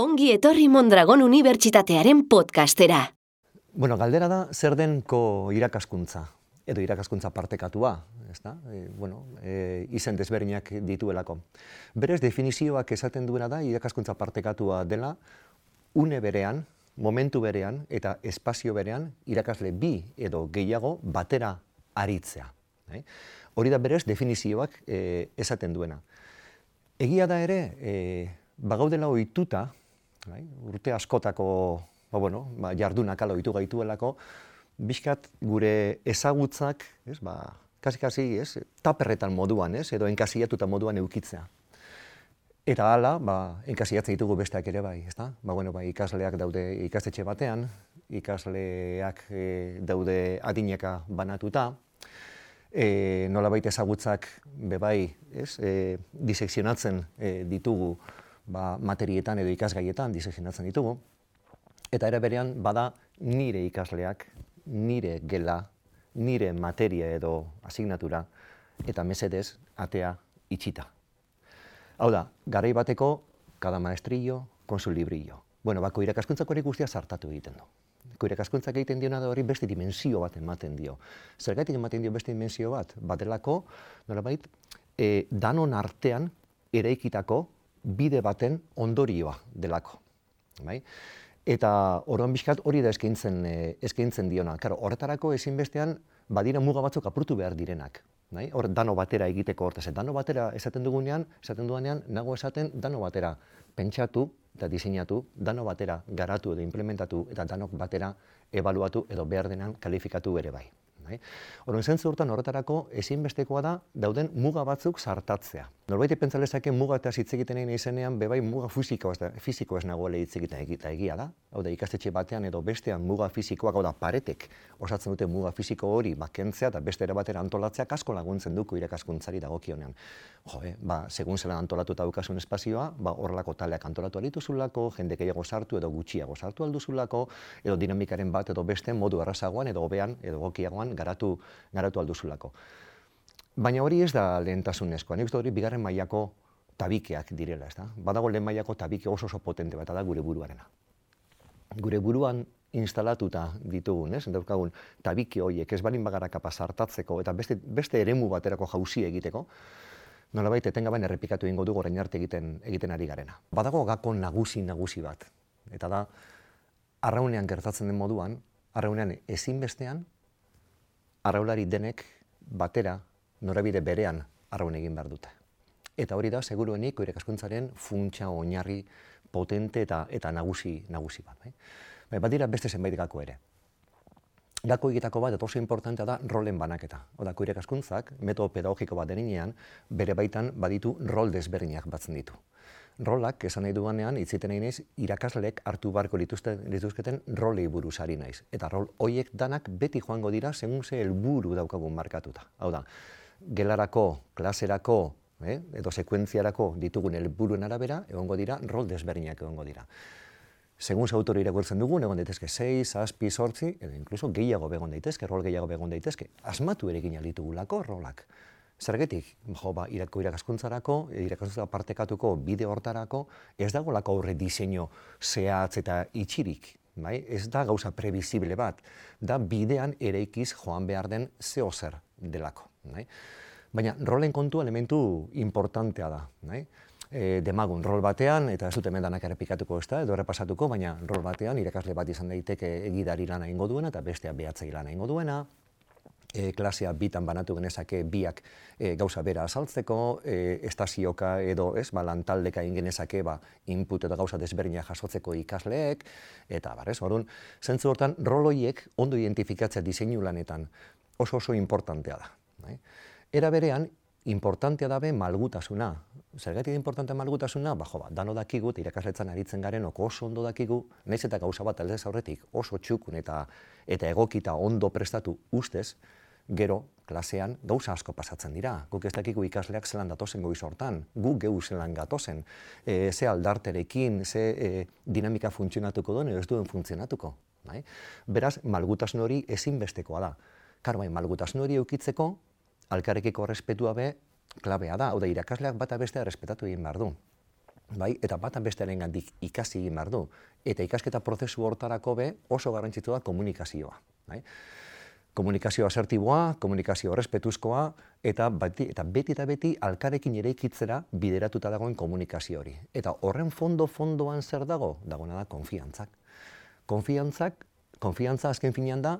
Ongi etorri Mondragon Unibertsitatearen podcastera. Bueno, galdera da zer den ko irakaskuntza edo irakaskuntza partekatua, ezta? E, bueno, e, izen desberdinak dituelako. Berez definizioak esaten duena da irakaskuntza partekatua dela une berean, momentu berean eta espazio berean irakasle bi edo gehiago batera aritzea. Bai? Hori da berez definizioak e, esaten duena. Egia da ere, e, bagaudela ohituta, bai? urte askotako ba, bueno, ba, jardunak ala ohitu gaituelako, bizkat gure ezagutzak, ez, ba, kasi-kasi, ez, taperretan moduan, ez, edo enkasiatuta moduan eukitzea. Eta hala, ba, enkasiatzen ditugu besteak ere bai, ezta? Ba, bueno, ba, ikasleak daude ikastetxe batean, ikasleak e, daude adineka banatuta, e, nolabait ezagutzak bebai, ez, e, disekzionatzen e, ditugu ba, materietan edo ikasgaietan disekzionatzen ditugu, eta ere berean bada nire ikasleak, nire gela, nire materia edo asignatura, eta mesedez atea itxita. Hau da, garai bateko, kada maestrillo, konsul librillo. Bueno, bako irakaskuntzako hori guztia sartatu egiten du. Ko irakaskuntzak egiten diona da hori beste dimensio bat ematen dio. Zergatik ematen dio beste dimensio bat? Batelako, nolabait, e, danon artean eraikitako bide baten ondorioa delako. Bai? Eta oroan bizkat hori da eskaintzen, e, eskaintzen diona. Karo, horretarako ezinbestean badira muga batzuk apurtu behar direnak. Bai? Hor dano batera egiteko hortaz. Dano batera esaten dugunean, esaten duanean, nago esaten dano batera pentsatu eta diseinatu, dano batera garatu edo implementatu eta danok batera ebaluatu edo behar denan kalifikatu ere bai. Bai? Horren zentzu urtan horretarako ezinbestekoa da dauden muga batzuk sartatzea. Norbait pentsa lezake muga eta hitz egiten egin izenean bebai muga fisiko ez fisiko ez nagoela hitz egiten egita egia da. Hau da ikastetxe batean edo bestean muga fisikoak hau da paretek osatzen dute muga fisiko hori bakentzea eta beste ere batera antolatzea asko laguntzen duko irakaskuntzari dagokionean. Jo, eh, ba, segun zelan antolatuta daukasun espazioa, ba horrelako taleak antolatu dituzulako, jende gehiago sartu edo gutxiago sartu alduzulako, edo dinamikaren bat edo beste modu errazagoan edo hobean edo egokiagoan garatu garatu alduzulako. Baina hori ez da lehentasunezkoa. Nik hori bigarren mailako tabikeak direla, ez da? Badago lehen mailako tabike oso oso potente bat da gure buruarena. Gure buruan instalatuta ditugun, ez? Daukagun tabike horiek ez balin bagara kapaz hartatzeko eta beste, beste eremu baterako jauzi egiteko, nolabait etengabean errepikatu ingo dugu orain arte egiten egiten ari garena. Badago gako nagusi nagusi bat. Eta da arraunean gertatzen den moduan, arraunean ezinbestean arraulari denek batera norabide berean arraun egin behar dute. Eta hori da, seguruenik, irakaskuntzaren funtsa oinarri potente eta eta nagusi nagusi bat. Bai? Bai, badira beste zenbait gako ere. Gako egitako bat, eta oso importantea da, rolen banaketa. Oda, irakaskuntzak, metodo pedagogiko bat deninean, bere baitan baditu rol desberdinak batzen ditu. Rolak, esan nahi duanean, itziten nahi naiz, irakaslek hartu barko lituzketen rolei buruz ari naiz. Eta rol hoiek danak beti joango dira, segun ze helburu daukagun markatuta. Hau da, gelarako, klaserako, eh, edo sekuentziarako ditugun helburuen arabera, egongo dira, rol desberdinak egongo dira. Segun ze autore irakurtzen dugun, egon daitezke 6, 7, 8, edo inkluso gehiago begon daitezke, rol gehiago begon daitezke. Asmatu ere gina rolak. Zergetik, jo, ba, irako irakaskuntzarako, irakaskuntza partekatuko bide hortarako, ez dago lako horre diseño zehatz eta itxirik. Bai? Ez da gauza prebizible bat, da bidean ere ikiz joan behar den zeo zer delako. Nahi? Baina rolen kontu elementu importantea da. Nahi? E, demagun rol batean, eta ez dut hemen danak errepikatuko ez da, edo errepasatuko, baina rol batean irakasle bat izan daiteke egidari lana ingo duena, eta bestea behatzei lana ingo duena, e, klasea bitan banatu genezake biak e, gauza bera azaltzeko, e, estazioka edo ez, ba, lantaldeka ingenezake ba, input eta gauza desberdinak jasotzeko ikasleek, eta barrez, orduan, zentzu hortan, roloiek ondo identifikatzea diseinu lanetan oso oso importantea da. Bai? Era berean, importantea dabe malgutasuna. Zergatik importantea malgutasuna, ba, jo, ba, dano dakigu, irakasletzan aritzen garen, oko oso ondo dakigu, naiz eta gauza bat aldez aurretik oso txukun eta eta egokita ondo prestatu ustez, gero klasean gauza asko pasatzen dira. Guk ez dakigu ikasleak zelan datozen goiz hortan, gu geu zelan gatozen, e, ze aldarterekin, ze e, dinamika funtzionatuko duen, ez duen funtzionatuko. Bai? Beraz, malgutasun hori ezinbestekoa da. Karo, bai, malgutasun hori eukitzeko, alkarrekiko respetua be, klabea da, hau da, irakasleak bata bestea respetatu egin behar du. bai, eta batan bestearen gandik ikasi egin behar du. Eta ikasketa prozesu hortarako be oso garrantzitu da komunikazioa. Bai? Komunikazio asertiboa, komunikazio respetuzkoa, eta, beti, eta beti eta beti alkarekin ere ikitzera bideratuta dagoen komunikazio hori. Eta horren fondo-fondoan zer dago? Dagoena da konfiantzak. Konfiantzak, konfiantza azken finean da,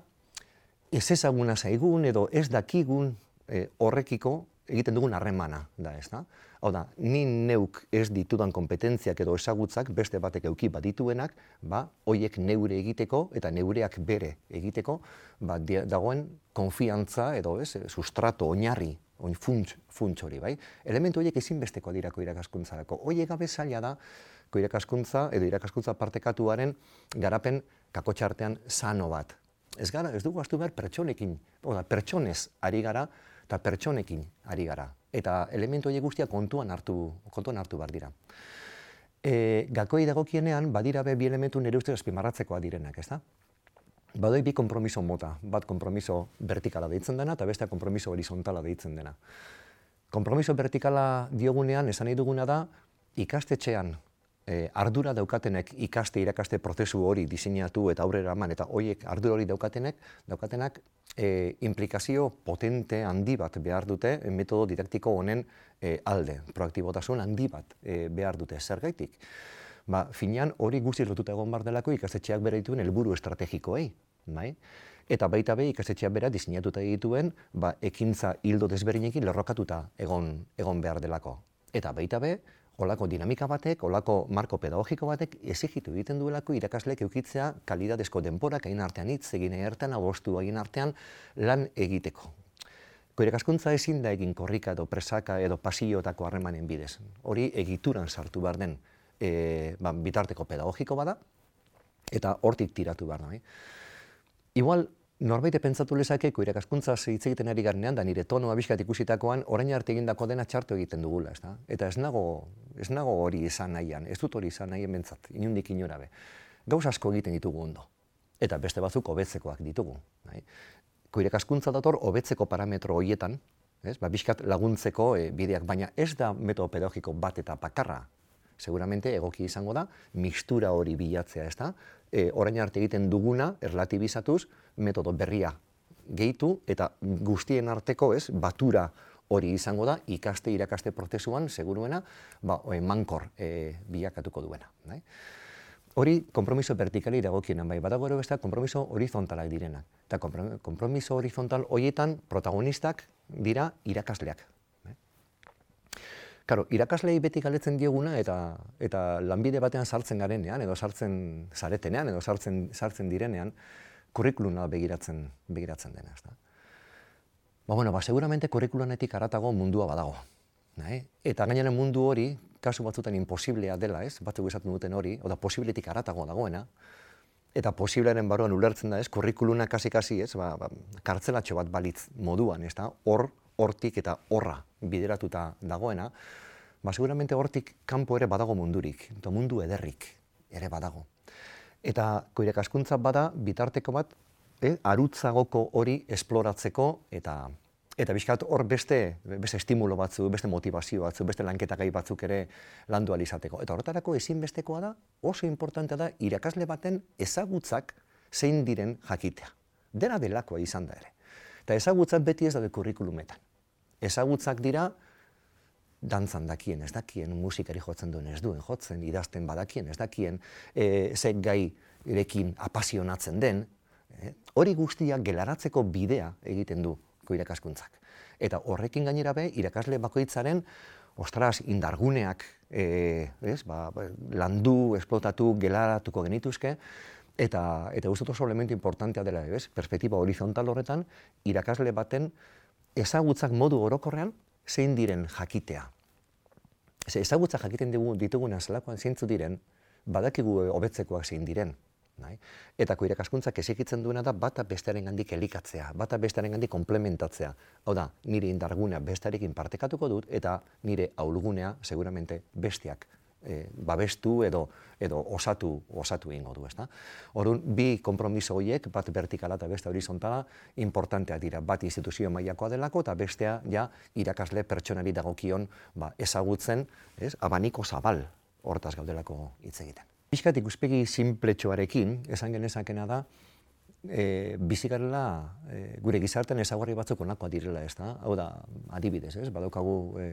ez ezaguna zaigun edo ez dakigun e, horrekiko egiten dugun harremana da, ez da? Hau da, ni neuk ez ditudan kompetentziak edo ezagutzak beste batek euki badituenak, ba, hoiek neure egiteko eta neureak bere egiteko, ba, dagoen konfiantza edo ez, sustrato, oinarri, oin funts, funts hori, bai? Elementu horiek ezinbesteko dirako irakaskuntzarako. Hoiek gabe zaila da, irakaskuntza edo irakaskuntza partekatuaren garapen kakotxartean sano bat. Ez gara, ez dugu astu behar pertsonekin, oda, pertsonez ari gara, eta pertsonekin ari gara eta elementu horiek guztiak kontuan hartu, kontuan hartu behar dira. E, gakoi dagokienean, badira be bi elementu nire ustez azpimarratzekoa direnak, ez da? Badoi bi kompromiso mota, bat kompromiso vertikala deitzen dena, eta beste kompromiso horizontala deitzen dena. Kompromiso vertikala diogunean, esan nahi duguna da, ikastetxean e, ardura daukatenek ikaste irakaste prozesu hori diseinatu eta aurrera eman eta hoiek ardura hori daukatenek daukatenak e, implikazio potente handi bat behar dute e, metodo didaktiko honen e, alde, proaktibotasun handi bat e, behar dute zergaitik. Ba, finean hori guzti lotuta egon bar delako ikastetxeak bere dituen helburu estrategikoei, bai? Eta baita be ikastetxeak bera diseinatuta dituen ba, ekintza hildo desberdinekin lerrokatuta egon egon behar delako. Eta baita be, olako dinamika batek, olako marko pedagogiko batek ezigitu egiten duelako irakasleek eukitzea kalidadezko denporak egin artean hitz egin ertan abostu egin artean lan egiteko. Ko irakaskuntza ezin da egin korrika edo presaka edo pasiotako harremanen bidez. Hori egituran sartu behar den e, ba, bitarteko pedagogiko bada eta hortik tiratu behar da. Igual, Norbaite pentsatu lezakeko irakaskuntza hitz egiten ari garnean da nire tono abiskat ikusitakoan orain arte egindako dena txarto egiten dugula, ezta? Eta ez nago, ez nago hori izan nahian, ez dut hori izan nahien bentsat, inundik inora be. Gauz asko egiten ditugu ondo. Eta beste batzuk hobetzekoak ditugu, bai? Ko irakaskuntza dator hobetzeko parametro hoietan, ez? Ba, biskat laguntzeko e, bideak, baina ez da metodo pedagogiko bat eta bakarra. Seguramente egoki izango da, mixtura hori bilatzea, ez da? E, orain arte egiten duguna, erlatibizatuz, metodo berria gehitu eta guztien arteko, ez, batura hori izango da ikaste irakaste prozesuan seguruena, ba, mankor e, bilakatuko duena, bai? Hori konpromiso vertikali dagokienan bai, badago ere beste konpromiso horizontalak direnak. Eta konpromiso horizontal horietan protagonistak dira irakasleak. Karo, irakaslei beti galetzen dioguna eta eta lanbide batean sartzen garenean edo sartzen zaretenean edo sartzen sartzen direnean, kurrikuluna begiratzen begiratzen dena, ezta. Ba bueno, ba seguramente kurrikulunetik aratago mundua badago. Nahi? Eta gainera mundu hori kasu batzuetan imposiblea dela, ez? Batzuk esaten duten hori, oda posibletik aratago dagoena. Eta posibleren baroan ulertzen da, ez? Kurrikuluna kasi kasi, ez? Ba, ba, kartzelatxo bat balitz moduan, ezta? Hor hortik eta horra bideratuta dagoena. Ba seguramente hortik kanpo ere badago mundurik, eta mundu ederrik ere badago. Eta koirek askuntza bada bitarteko bat, eh, arutzagoko hori esploratzeko eta eta bizkat hor beste beste estimulo batzu, beste motivazio batzu, beste lanketa gai batzuk ere landu izateko. Eta horretarako ezinbestekoa da, oso importantea da irakasle baten ezagutzak zein diren jakitea. Dena delakoa izan da ere. Eta ezagutzak beti ez da kurrikulumetan. Ezagutzak dira dantzan dakien, ez dakien, musikari jotzen duen ez duen jotzen, idazten badakien, ez dakien, e, ze gai irekin apasionatzen den, e, hori guztia gelaratzeko bidea egiten du irakaskuntzak. Eta horrekin gainera be, irakasle bakoitzaren, ostras, indarguneak e, ez, ba, ba landu, esplotatu, gelaratuko genituzke, eta eta guztu oso elementu importantea dela, ez, perspektiba horizontal horretan, irakasle baten ezagutzak modu orokorrean zein diren jakitea. Ze ezagutza jakiten dugu dituguna zelakoan zeintzu diren, badakigu hobetzekoak zein diren. Nahi? Eta irakaskuntzak ezikitzen duena da bata bestearen gandik elikatzea, bata bestearen gandik komplementatzea. Hau da, nire indargunea bestarekin partekatuko dut eta nire aulgunea seguramente bestiak e, babestu edo edo osatu osatu eingo du, ezta? Orrun bi konpromiso horiek, bat vertikala eta beste horizontala, importantea dira. Bat instituzio mailakoa delako eta bestea ja irakasle pertsonari dagokion, ba, ezagutzen, ez? Abaniko zabal hortaz gaudelako hitz egiten. Piskat ikuspegi simpletxoarekin, esan genezakena da, e, bizigarela e, gure gizartean ezaguarri batzuk onakoa direla, ez da? Hau da, adibidez, ez? Badaukagu e,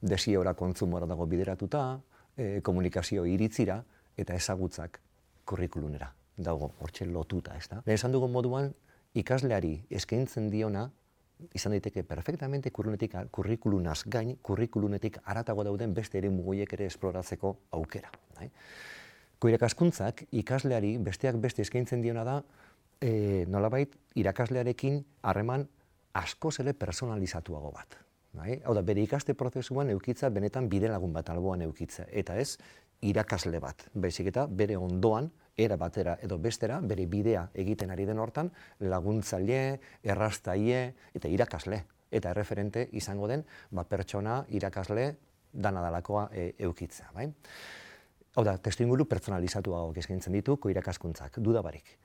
desiora kontzumora dago bideratuta, e, komunikazio iritzira eta ezagutzak kurrikulunera dago hortxe lotuta, ez da? esan dugu moduan, ikasleari eskaintzen diona, izan daiteke perfectamente kurrikulunaz gain, kurrikulunetik aratago dauden beste ere mugoiek ere esploratzeko aukera. Bai? Koirakaskuntzak ikasleari besteak beste eskaintzen diona da, e, nolabait irakaslearekin harreman asko zele personalizatuago bat. Bai? Hau da, bere ikaste prozesuan eukitza benetan bide lagun bat alboan eukitza. Eta ez, irakasle bat. Baizik eta bere ondoan, era batera edo bestera, bere bidea egiten ari den hortan, laguntzaile, errastaile eta irakasle. Eta erreferente izango den, ba, pertsona, irakasle, dana dalakoa e, eukitza. Bai? Hau da, testu inguru pertsonalizatu hau eskaintzen ditu, irakaskuntzak, dudabarik.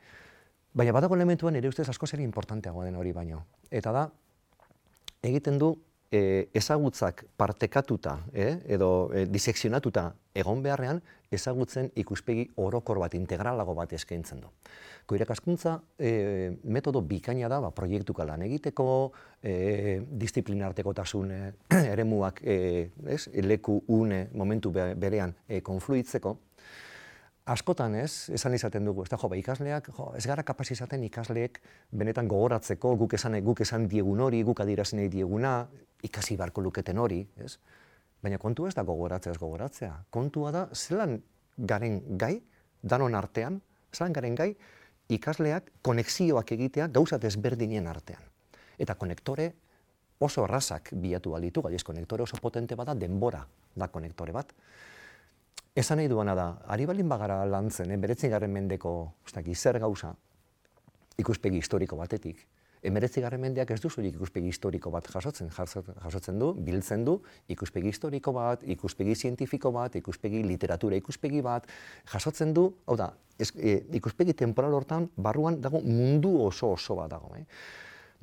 Baina badago elementuan ere ustez asko zer importanteagoa den hori baino. Eta da, egiten du e, ezagutzak partekatuta eh, edo e, disekzionatuta egon beharrean, ezagutzen ikuspegi orokor bat, integralago bat eskaintzen du. Koirakaskuntza e, metodo bikaina da, ba, proiektuka lan egiteko, e, disiplinarteko tasune, eremuak e, ez, leku une momentu berean e, konfluitzeko, askotan ez, esan izaten dugu, ez da, jo, ba, ikasleak, jo, ez gara kapaz izaten ikasleek benetan gogoratzeko, guk esan, guk esan diegun hori, guk adirazen dieguna, ikasi barko luketen hori, ez? Baina kontu ez da gogoratzea ez gogoratzea. Kontua da, zelan garen gai, danon artean, zelan garen gai, ikasleak konexioak egitea gauzat ezberdinen artean. Eta konektore oso errazak bilatu balitu, gaiz konektore oso potente bada, denbora da konektore bat. Esan nahi duana da, ari balin bagara lantzen, eh, beretzen garen mendeko, ustak, zer gauza, ikuspegi historiko batetik, emeretzi garren mendeak ez duzurik ikuspegi historiko bat jasotzen, jasotzen du, biltzen du, ikuspegi historiko bat, ikuspegi zientifiko bat, ikuspegi literatura ikuspegi bat, jasotzen du, hau da, e, ikuspegi temporal hortan, barruan dago mundu oso oso bat dago. Eh?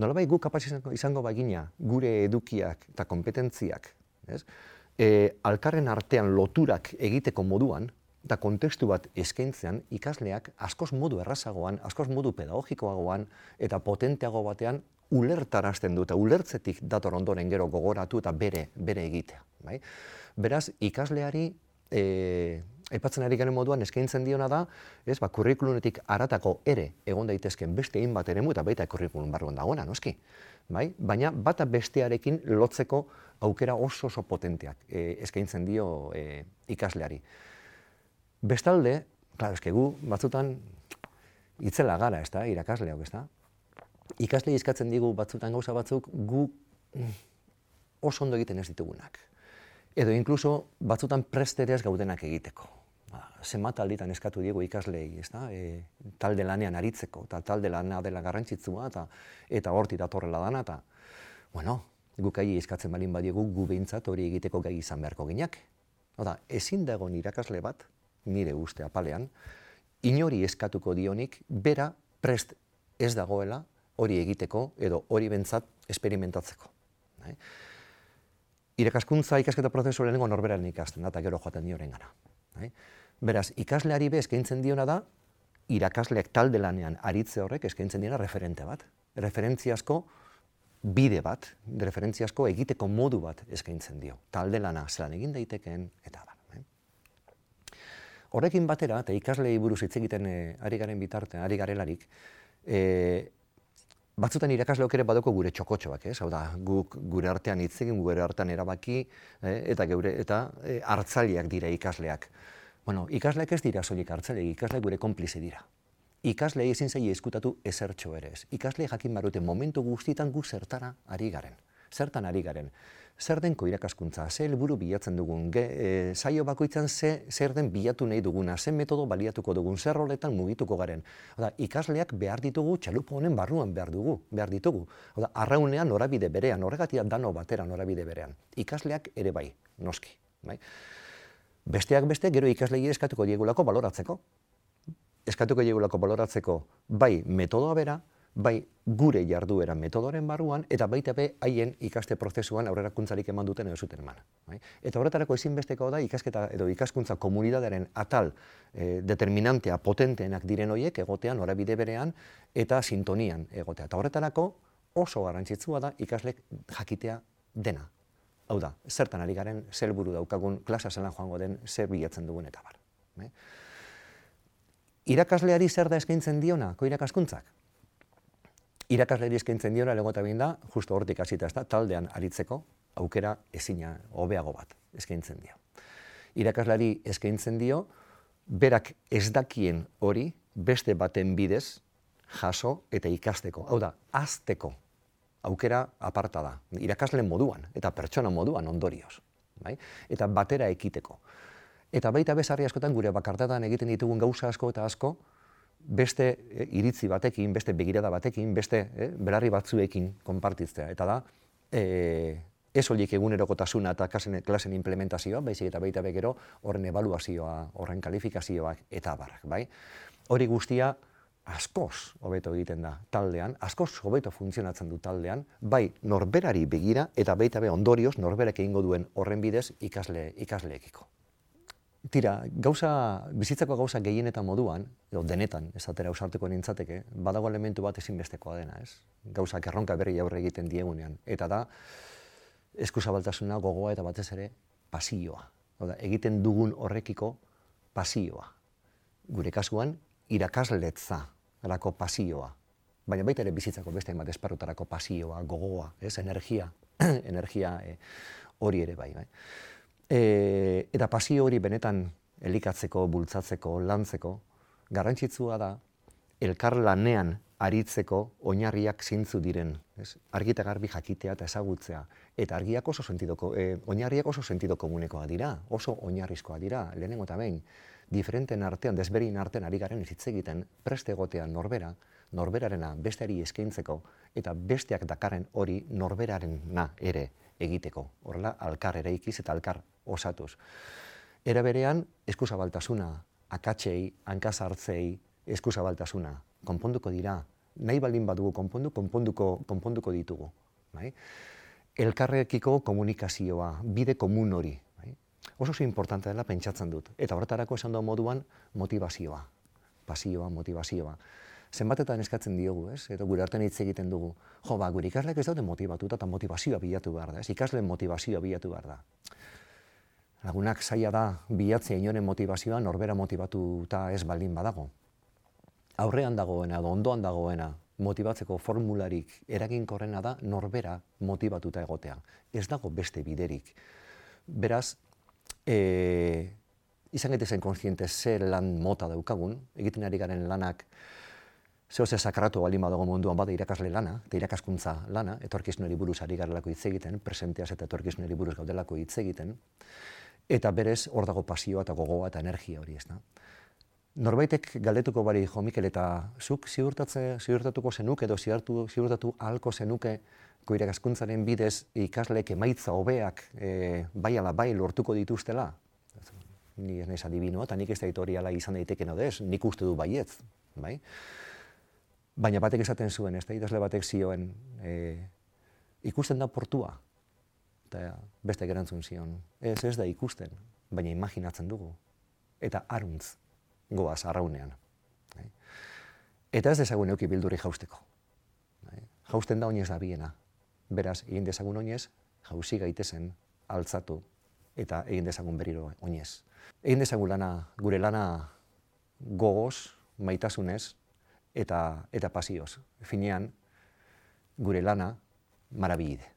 Nolabai gu kapaz izango bagina gure edukiak eta kompetentziak, ez? E, alkarren artean loturak egiteko moduan, eta kontestu bat eskaintzean ikasleak askoz modu errazagoan, askoz modu pedagogikoagoan eta potenteago batean ulertarazten du eta ulertzetik dator ondoren gero gogoratu eta bere bere egitea. Bai? Beraz, ikasleari e, aipatzen ari garen moduan eskaintzen diona da, ez, ba, kurrikulunetik aratako ere egon daitezken beste egin bat eremu eta baita kurrikulun barruan dagoena, noski. Bai? Baina bata bestearekin lotzeko aukera oso oso potenteak e, eskaintzen dio e, ikasleari. Bestalde, claro, eske gu batzutan itzela gara, ez da, irakasleak, ez da. Ikasle izkatzen digu batzutan gauza batzuk gu oso ondo egiten ez ditugunak. Edo inkluso batzutan presterez gaudenak egiteko zenbat alditan eskatu diegu ikaslei, ez da, e, talde lanean aritzeko, eta talde lana dela garrantzitsua, eta eta horti datorrela dana, eta, bueno, guk eskatzen balin badiegu gu behintzat hori egiteko gai izan beharko ginak. Oda, ezin dago irakasle bat, nire uste apalean, inori eskatuko dionik, bera prest ez dagoela hori egiteko, edo hori bentsat esperimentatzeko. Bai? Irakaskuntza ikasketa prozesu lehenengo norberaren ikasten, eta gero joaten dioren gara. Bai? Beraz, ikasleari be eskaintzen diona da, irakasleak talde lanean aritze horrek eskaintzen diena referente bat. Referentziazko bide bat, referentziazko egiteko modu bat eskaintzen dio. Talde lana zelan egin daitekeen, eta bar. Eh? Horrekin batera, eta ikaslei buruz hitz egiten eh, ari garen bitartean, ari garelarik, eh, batzutan irakasleok ere badoko gure txokotxoak, ez? Hau da, guk gure artean hitz egin, gure artean erabaki, eh, eta geure eta eh, hartzaileak dira ikasleak. Bueno, ikasleak ez dira soilik hartzele, ikasleak gure konplize dira. Ikasle ezin zaie eskutatu ezertxo ere ez. Ikasle jakin barute momentu guztietan gu zertara ari garen. Zertan ari garen. Zer denko irakaskuntza, ze helburu bilatzen dugun, ge, e, saio bakoitzan ze, zer den bilatu nahi duguna, ze metodo baliatuko dugun, zer roletan mugituko garen. Oda, ikasleak behar ditugu, txalupo honen barruan behar dugu, behar ditugu. Oda, arraunean norabide berean, horregatia dano batera norabide berean. Ikasleak ere bai, noski. Bai? Besteak beste, gero ikaslegi eskatuko diegulako baloratzeko. Eskatuko diegulako baloratzeko bai metodoa bera, bai gure jarduera metodoren barruan, eta baita be haien ikaste prozesuan aurrerakuntzarik eman duten edo zuten eman. Bai? Eta horretarako ezinbesteko da ikasketa edo ikaskuntza komunitatearen atal e, determinantea potenteenak diren hoiek egotean norabide berean eta sintonian egotea. Eta horretarako oso garrantzitsua da ikaslek jakitea dena. Hau da, zertan ari garen, zer buru daukagun, klasa zelan joango den, zer bilatzen dugun eta bar. Bai? Irakasleari zer da eskaintzen diona, ko irakaskuntzak? Irakasleari eskaintzen diona, legota da, justo hortik hasita ez da, taldean aritzeko, aukera ezina, hobeago bat, eskaintzen dio. Irakaslari eskaintzen dio, berak ez dakien hori, beste baten bidez, jaso eta ikasteko. Hau da, azteko aukera aparta da, irakasle moduan eta pertsona moduan ondorioz. Bai? Eta batera ekiteko. Eta baita bezarri askotan gure bakartatan egiten ditugun gauza asko eta asko, beste e, iritzi batekin, beste begirada batekin, beste e, berarri batzuekin konpartitzea. Eta da, e, ez horiek egunerokotasuna eta klasen, klasen implementazioa, baizik eta baita begero horren evaluazioa, horren kalifikazioak eta barrak. Bai? Hori guztia, askoz hobeto egiten da taldean, askoz hobeto funtzionatzen du taldean, bai norberari begira eta baita be ondorioz norberak egingo duen horren bidez ikasle ikasleekiko. Tira, gauza, bizitzako gauza gehien eta moduan, edo denetan, esatera ausartuko nintzateke, badago elementu bat ezinbestekoa dena, ez? Gauza, erronka berri aurre egiten diegunean. Eta da, eskuzabaltasuna gogoa eta batez ere pasioa. Oda, egiten dugun horrekiko pasioa. Gure kasuan, irakasletza erako pasioa. Baina baita ere bizitzako beste hainbat esparrutarako pasioa, gogoa, ez, energia, energia e, hori ere bai. bai. E, eta pasio hori benetan elikatzeko, bultzatzeko, lantzeko, garrantzitsua da elkar lanean aritzeko oinarriak zintzu diren. Ez? Argi eta garbi jakitea eta ezagutzea. Eta argiak oso sentidoko, e, oinarriak oso sentido komunekoa dira, oso oinarrizkoa dira, lehenengo eta behin diferenten artean, desberin artean ari garen izitze egiten, preste egotean norbera, norberarena besteari eskaintzeko, eta besteak dakarren hori norberarena ere egiteko. Horrela, alkar ere ikiz eta alkar osatuz. Era berean, eskuzabaltasuna, akatzei, hankazartzei, eskuzabaltasuna, konponduko dira, nahi baldin badugu konpondu, konponduko, konponduko ditugu. Bai? Elkarrekiko komunikazioa, bide komun hori, oso oso importante dela pentsatzen dut. Eta horretarako esan dugu moduan motivazioa, pasioa, motivazioa. Zenbatetan eskatzen diogu, ez? Eta gure artean hitz egiten dugu. Jo, ba, gure ikasleak ez daude motivatuta eta motivazioa bilatu behar da, ez? Ikasleen motivazioa bilatu behar da. Lagunak zaila da bilatzea inoren motivazioa norbera motivatuta ez baldin badago. Aurrean dagoena edo ondoan dagoena motibatzeko formularik eraginkorrena da norbera motivatuta egotea. Ez dago beste biderik. Beraz, e, izan gaitezen konstiente zer lan mota daukagun, egiten ari garen lanak, zeo ze sakratu baldin badago munduan bada irakasle lana, eta irakaskuntza lana, etorkizunari buruz ari garelako hitz egiten, presenteaz eta etorkizunari buruz gaudelako hitz egiten, eta berez hor dago pasioa eta gogoa eta energia hori ez da. Norbaitek galdetuko bari jo Mikel eta zuk ziurtatze ziurtatuko zenuk edo ziurtatu ziurtatu ahalko zenuke irakaskuntzaren bidez ikasleek emaitza hobeak e, bai ala bai lortuko dituztela. Ni ez naiz adibino eta nik ez da hori izan daiteke no des, nik uste du baietz, bai? Baina batek esaten zuen, ez da idazle batek zioen e, ikusten da portua. Eta beste gerantzun zion, ez ez da ikusten, baina imaginatzen dugu. Eta aruntz goaz arraunean. Bai? Eta ez dezagun euki bildurri jausteko. Bai? Jausten da oinez da biena, Beraz, egin dezagun oinez, jauzi gaitezen altzatu eta egin dezagun beriro oinez. Egin dezagun lana, gure lana gogoz, maitasunez eta eta pasioz. Finean, gure lana marabilide.